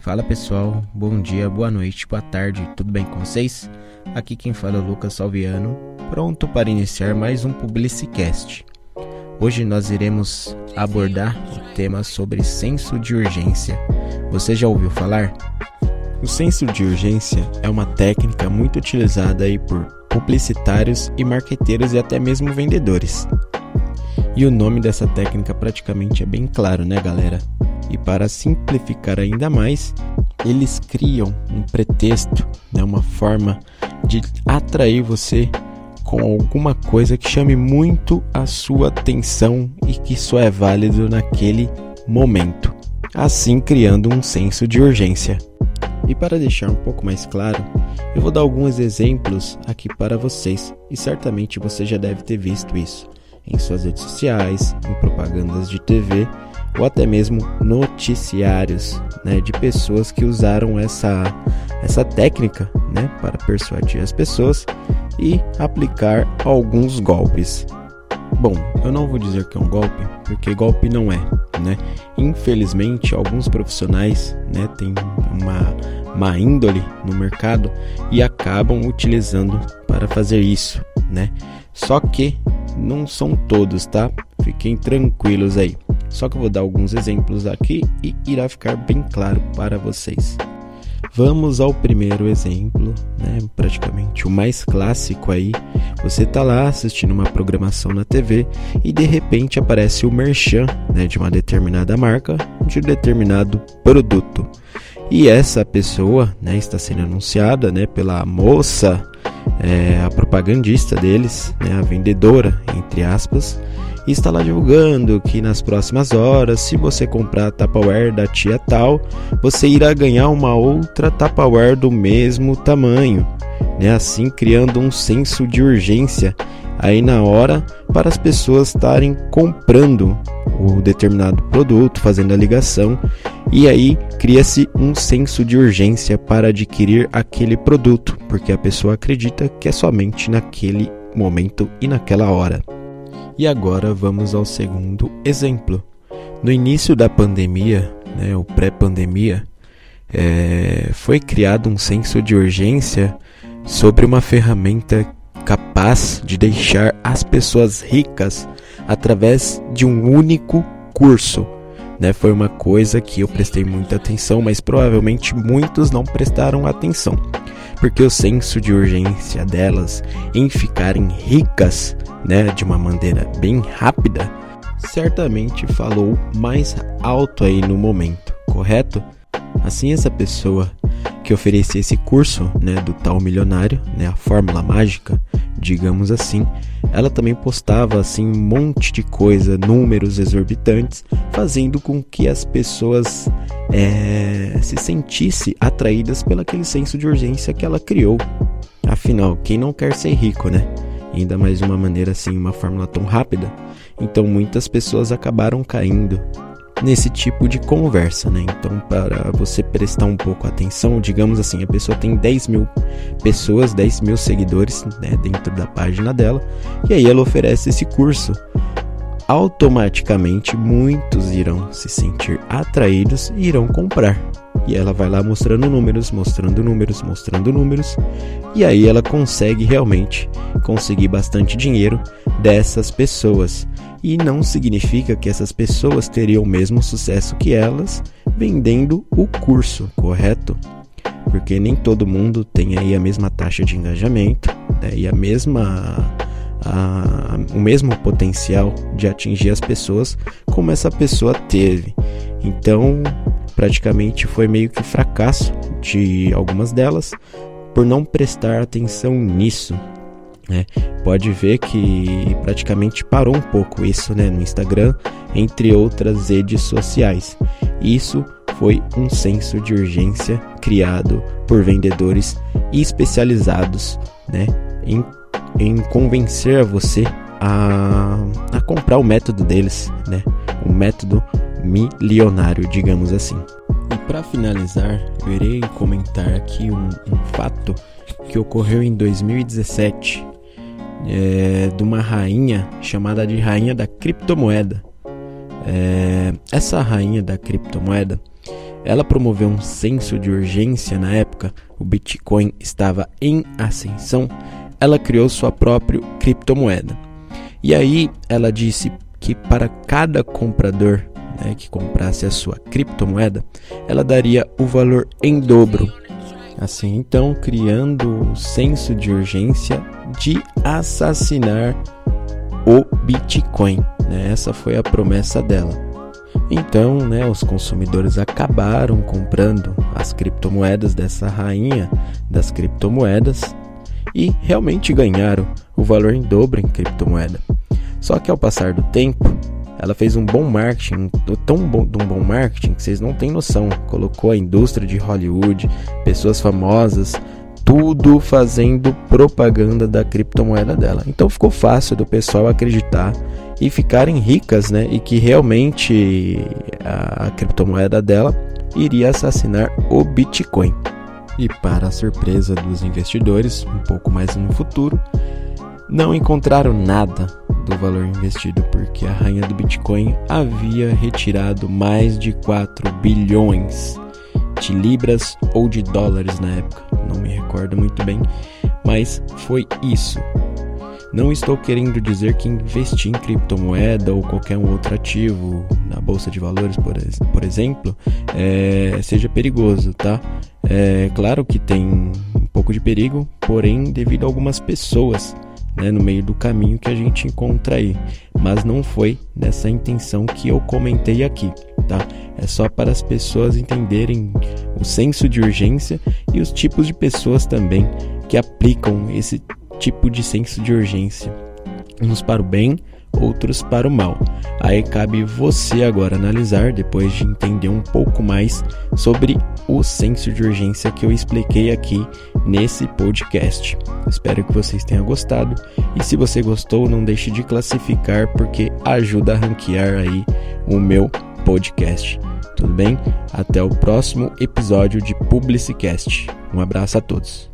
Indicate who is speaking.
Speaker 1: Fala pessoal, bom dia, boa noite, boa tarde, tudo bem com vocês? Aqui quem fala é o Lucas Salviano, pronto para iniciar mais um Publicicast. Hoje nós iremos abordar o tema sobre senso de urgência. Você já ouviu falar? O senso de urgência é uma técnica muito utilizada aí por publicitários e marqueteiros e até mesmo vendedores. E o nome dessa técnica praticamente é bem claro, né, galera? E para simplificar ainda mais, eles criam um pretexto, né, uma forma de atrair você com alguma coisa que chame muito a sua atenção e que só é válido naquele momento, assim criando um senso de urgência. E para deixar um pouco mais claro, eu vou dar alguns exemplos aqui para vocês e certamente você já deve ter visto isso em suas redes sociais, em propagandas de TV ou até mesmo noticiários né, de pessoas que usaram essa, essa técnica né, para persuadir as pessoas e aplicar alguns golpes. Bom, eu não vou dizer que é um golpe, porque golpe não é, né? Infelizmente, alguns profissionais, né, têm uma má índole no mercado e acabam utilizando para fazer isso, né? Só que não são todos, tá? Fiquem tranquilos aí. Só que eu vou dar alguns exemplos aqui e irá ficar bem claro para vocês. Vamos ao primeiro exemplo, né? praticamente o mais clássico aí. Você tá lá assistindo uma programação na TV e de repente aparece o merchan né, de uma determinada marca, de um determinado produto. E essa pessoa né, está sendo anunciada né, pela moça, é, a propagandista deles, né, a vendedora, entre aspas, e está lá divulgando que nas próximas horas, se você comprar a Tupperware da tia tal, você irá ganhar uma outra Tupperware do mesmo tamanho, né? assim criando um senso de urgência aí na hora para as pessoas estarem comprando o determinado produto, fazendo a ligação, e aí cria-se um senso de urgência para adquirir aquele produto, porque a pessoa acredita que é somente naquele momento e naquela hora. E agora vamos ao segundo exemplo. No início da pandemia, né, ou pré-pandemia, é, foi criado um senso de urgência sobre uma ferramenta capaz de deixar as pessoas ricas através de um único curso. Né? Foi uma coisa que eu prestei muita atenção, mas provavelmente muitos não prestaram atenção, porque o senso de urgência delas em ficarem ricas né, de uma maneira bem rápida, certamente falou mais alto aí no momento, correto? Assim essa pessoa que oferecia esse curso, né, do tal milionário, né, a fórmula mágica, digamos assim, ela também postava assim um monte de coisa, números exorbitantes, fazendo com que as pessoas é, se sentissem atraídas pelo aquele senso de urgência que ela criou. Afinal, quem não quer ser rico, né? ainda mais de uma maneira assim, uma fórmula tão rápida. Então muitas pessoas acabaram caindo nesse tipo de conversa, né? Então, para você prestar um pouco atenção, digamos assim, a pessoa tem 10 mil pessoas, 10 mil seguidores né, dentro da página dela, e aí ela oferece esse curso. Automaticamente, muitos irão se sentir atraídos e irão comprar. E ela vai lá mostrando números, mostrando números, mostrando números. E aí ela consegue realmente conseguir bastante dinheiro dessas pessoas. E não significa que essas pessoas teriam o mesmo sucesso que elas vendendo o curso, correto? Porque nem todo mundo tem aí a mesma taxa de engajamento né? e a mesma a, o mesmo potencial de atingir as pessoas como essa pessoa teve. Então, praticamente foi meio que fracasso de algumas delas por não prestar atenção nisso. Né? Pode ver que praticamente parou um pouco isso né, no Instagram, entre outras redes sociais. Isso foi um senso de urgência criado por vendedores especializados né, em, em convencer você a, a comprar o método deles, né, o método milionário, digamos assim. E para finalizar, eu irei comentar aqui um, um, fato que ocorreu em 2017 é, de uma rainha chamada de Rainha da Criptomoeda. É, essa rainha da criptomoeda ela promoveu um senso de urgência na época, o Bitcoin estava em ascensão, ela criou sua própria criptomoeda. E aí ela disse que para cada comprador né, que comprasse a sua criptomoeda, ela daria o valor em dobro. Assim, então, criando o senso de urgência de assassinar o Bitcoin. Né? Essa foi a promessa dela. Então, né, os consumidores acabaram comprando as criptomoedas dessa rainha das criptomoedas e realmente ganharam o valor em dobro em criptomoeda. Só que ao passar do tempo, ela fez um bom marketing, tão bom, um bom marketing que vocês não têm noção. Colocou a indústria de Hollywood, pessoas famosas, tudo fazendo propaganda da criptomoeda dela. Então ficou fácil do pessoal acreditar e ficarem ricas, né? E que realmente a, a criptomoeda dela iria assassinar o Bitcoin. E para a surpresa dos investidores, um pouco mais no futuro, não encontraram nada do valor investido, porque a rainha do Bitcoin havia retirado mais de 4 bilhões de libras ou de dólares na época, não me recordo muito bem, mas foi isso. Não estou querendo dizer que investir em criptomoeda ou qualquer outro ativo na bolsa de valores, por, por exemplo, é, seja perigoso, tá? É claro que tem um pouco de perigo, porém, devido a algumas pessoas né, no meio do caminho que a gente encontra aí. Mas não foi nessa intenção que eu comentei aqui, tá? É só para as pessoas entenderem o senso de urgência e os tipos de pessoas também que aplicam esse tipo de senso de urgência, uns para o bem, outros para o mal. Aí cabe você agora analisar, depois de entender um pouco mais sobre o senso de urgência que eu expliquei aqui nesse podcast. Espero que vocês tenham gostado e se você gostou, não deixe de classificar porque ajuda a ranquear aí o meu podcast. Tudo bem? Até o próximo episódio de Publicicast. Um abraço a todos.